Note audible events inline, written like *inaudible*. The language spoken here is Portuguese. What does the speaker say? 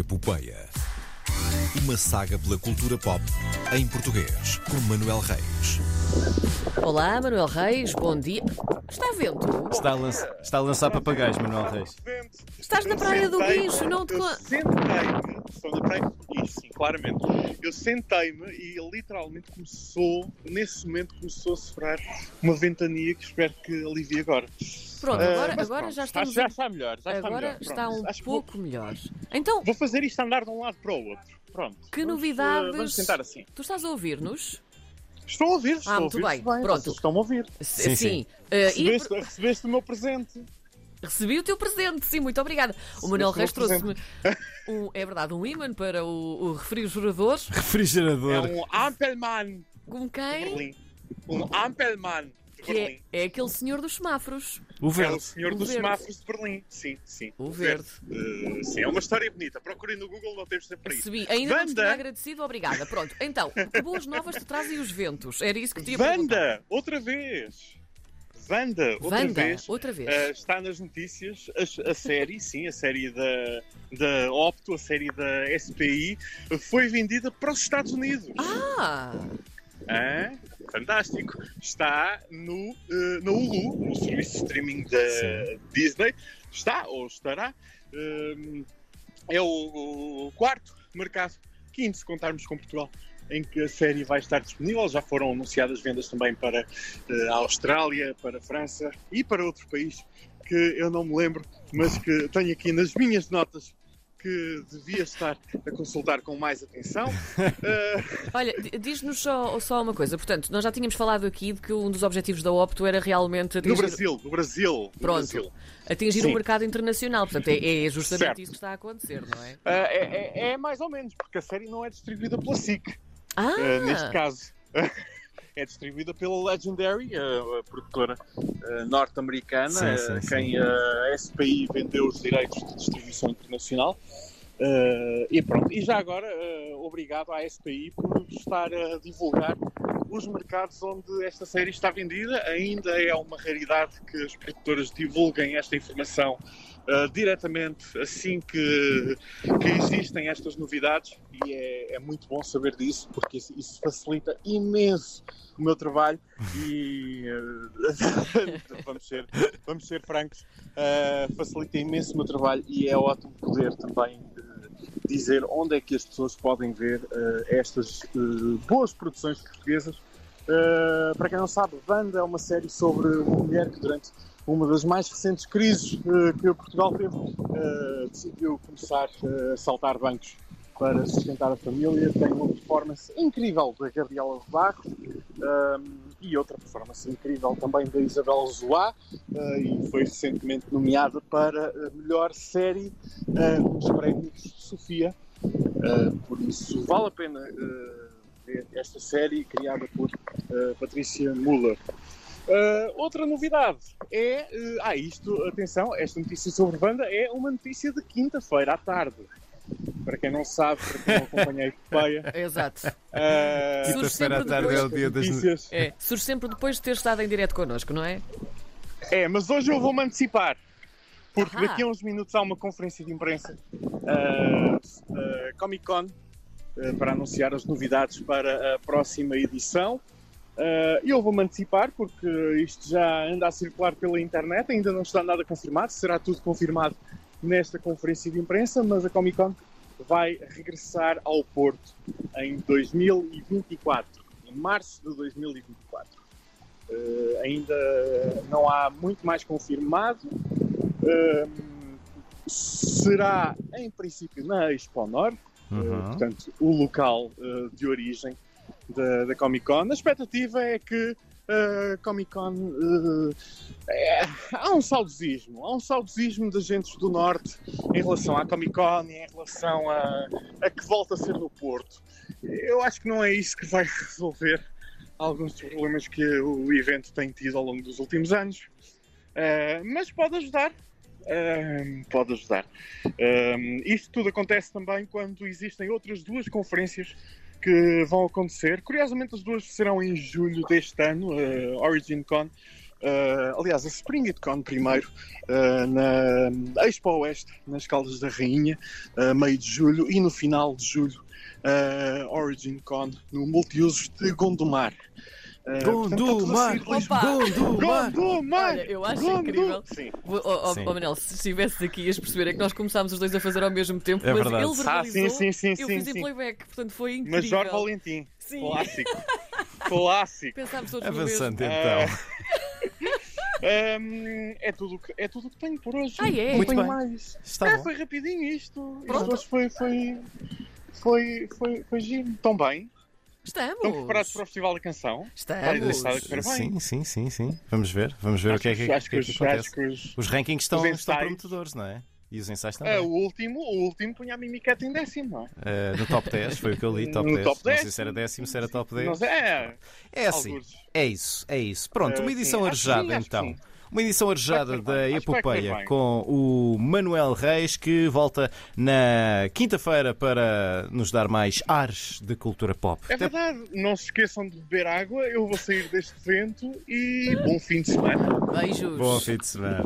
Epopeia. Uma saga pela cultura pop em português, com Manuel Reis. Olá, Manuel Reis, bom dia. Está vento? Está a, lança- está a lançar papagaios, Manuel Reis. Estás na praia do Guincho, não te Eu sentei-me, estou na praia do Guincho, sim, claramente. Eu sentei-me e literalmente começou, nesse momento, começou a soprar uma ventania que espero que alivie agora. Pronto, Ah, agora, mas agora pronto, já estamos. já está melhor, já está agora melhor. está um acho que vou- pouco melhor. Então, Vou fazer isto andar de um lado para o outro. Pronto. que Vamos, novidades. eh, Vamos tentar assim. Tu estás a ouvir-nos? Estou a ouvir, estou Ah, a muito ouvir. bem, pronto. Vocês estão a ouvir. Sim, sim. Ah, e Recebeste, recebeste o meu presente. recebi o teu presente, sim, muito obrigada. O Manuel Reis trouxe-me, *laughs* um, é verdade, um imã para o, o refrigerador. É Refrigerador. um Ampelmann Com quem? Um Ampelmann Que Berlim. é, é aquele senhor dos semáforos. O É o verde. senhor O dos verde. semáforos de Berlim. Sim, sim. O verde. Eh, sim, é uma história bonita. Procurem no Google, não temos tempo para isso. Recebi. Ainda não tinha agradecido, obrigada. Pronto, então, que boas novas te trazem os ventos? Era isso que te ia perguntar. Wanda, outra vez. Wanda, outra Wanda, vez. outra vez. Eh, está nas notícias a, a série, sim, a série da, da Opto, a série da SPI, foi vendida para os Estados Unidos. Ah! Hã? Fantástico. Está no, eh, na Hulu, no serviço de streaming da Sim. Disney. Está ou estará. Hum, é o, o quarto mercado, quinto se contarmos com Portugal, em que a série vai estar disponível. Já foram anunciadas vendas também para eh, a Austrália, para a França e para outro país que eu não me lembro, mas que tenho aqui nas minhas notas que devia estar a consultar com mais atenção. *laughs* Eh, Olha, diz-nos só, só uma coisa. Portanto, nós já tínhamos falado aqui de que um dos objetivos da Opto era realmente No atingir, Brasil, no Brasil. no Pronto. Brasil. atingir Sim. o mercado internacional. Portanto, é, é justamente Certo. isso que está a acontecer, não é? Ah, é, é- é mais ou menos, porque a série não é distribuída pela SIC, Ah! ah, neste caso. *laughs* É distribuída pela Legendary, a, a produtora ah, norte-americana, sim, a sim. quem a SPI vendeu os direitos de distribuição internacional. Ah, e pronto, e já agora, ah, obrigado à SPI por estar a divulgar os mercados onde esta série está vendida. Ainda é uma raridade que as produtoras divulguem esta informação uh, diretamente assim que, que existem estas novidades e é, é muito bom saber disso porque isso, isso facilita imenso o meu trabalho e uh, *laughs* vamos, ser, vamos ser francos, uh, facilita imenso o meu trabalho e é ótimo poder também dizer onde é que as pessoas podem ver uh, estas uh, boas produções portuguesas. Uh, para quem não sabe, Banda é uma série sobre uma mulher que durante uma das mais recentes crises que Portugal teve decidiu começar a saltar bancos para sustentar a família. Tem uma performance incrível da Gabriela Barros e outra performance incrível também da Isabel Zoá e foi recentemente nomeada para a melhor série nos prémios Uh, por isso vale a pena uh, ver esta série criada por uh, Patrícia Muller. Uh, outra novidade é. uh, ah, isto, atenção, esta notícia sobre banda é uma notícia de quinta-feira à tarde. Para quem não sabe, para quem não acompanha a epopeia. *laughs* Exato. uh, Surge Quinta-feira à sempre tarde é o depois- dia das. notícias. É, surge sempre depois de ter estado em direto connosco, não é? É, mas hoje eu vou-me antecipar. Porque Ahá. daqui a uns minutos há uma conferência de imprensa Comic Con uh, para anunciar as novidades para a próxima edição. Uh, eu vou-me antecipar porque isto já anda a circular pela internet, ainda não está nada confirmado, será tudo confirmado nesta conferência de imprensa, mas a Comic Con vai regressar ao Porto em 2024, em março de 2024. Uh, ainda não há muito mais confirmado. Uh, será, em princípio, na Expo Norte, uh, Uhum. portanto, o local uh, de origem da, da Comic Con. A expectativa é que a Comic Con. uh, é- há um saudosismo, há um saudosismo das gentes do Norte em relação à Comic Con e em relação a, a que volta a ser no Porto. Eu acho que não é isso que vai *laughs* resolver alguns dos problemas que o evento tem tido ao longo dos últimos anos. Uh, mas pode ajudar. Uh, pode ajudar. Um, isto tudo acontece também quando existem outras duas conferências que vão acontecer. Curiosamente, as duas serão em julho deste ano, a Origin Con eh, aliás, a Spring It Con primeiro, eh, na Expo Oeste, nas Caldas da Rainha, a meio de julho, e no final de julho, Origin Con, no Multiusos de Gondomar. Gondomar! Opa! Gondomar! Gondomar! Olha, eu acho incrível. Sim. Oh, oh, Sim. oh, Manel, se estivesses aqui ias perceber é que nós começámos os dois a fazer ao mesmo tempo, É mas verdade. ele Ah, verbalizou, sim, sim, sim, eu sim, fiz em playback, portanto foi incrível. Major Valentim. Sim. Clássico. Clássico. Pensámos todos no Avançando mesmo. então. Hum, é tudo que é tudo que tenho por hoje. Ah, é? Não Muito tenho bem. mais. Está é, bom. foi rapidinho isto. Pronto. Isto hoje foi, foi, foi, foi, foi giro. Estão bem? Estamos. Estão preparados para o Festival da Canção? Estamos. Sim, sim, sim, sim. Vamos ver, vamos ver o que é que, acho que, é os- que acontece. acho que os- Os rankings estão, os estão prometedores, não é? E os ensaios também. o último, o último punha a Mimiqueta em décimo, não é? Eh, no top 10, foi o que eu li, *laughs* top No 10. top Não 10. sei se era décimo, se era top 10. Não sei, é, É assim, algures. é isso, é isso. Pronto, Eh, uma sim, edição acho que sim, arejada acho que então. Uma edição arejada da Epopeia com o Manuel Reis, que volta na quinta-feira para nos dar mais ares de cultura pop. É Até verdade, não se esqueçam de beber água. Eu vou sair deste evento e bom fim de semana. Beijos. Bom fim de semana.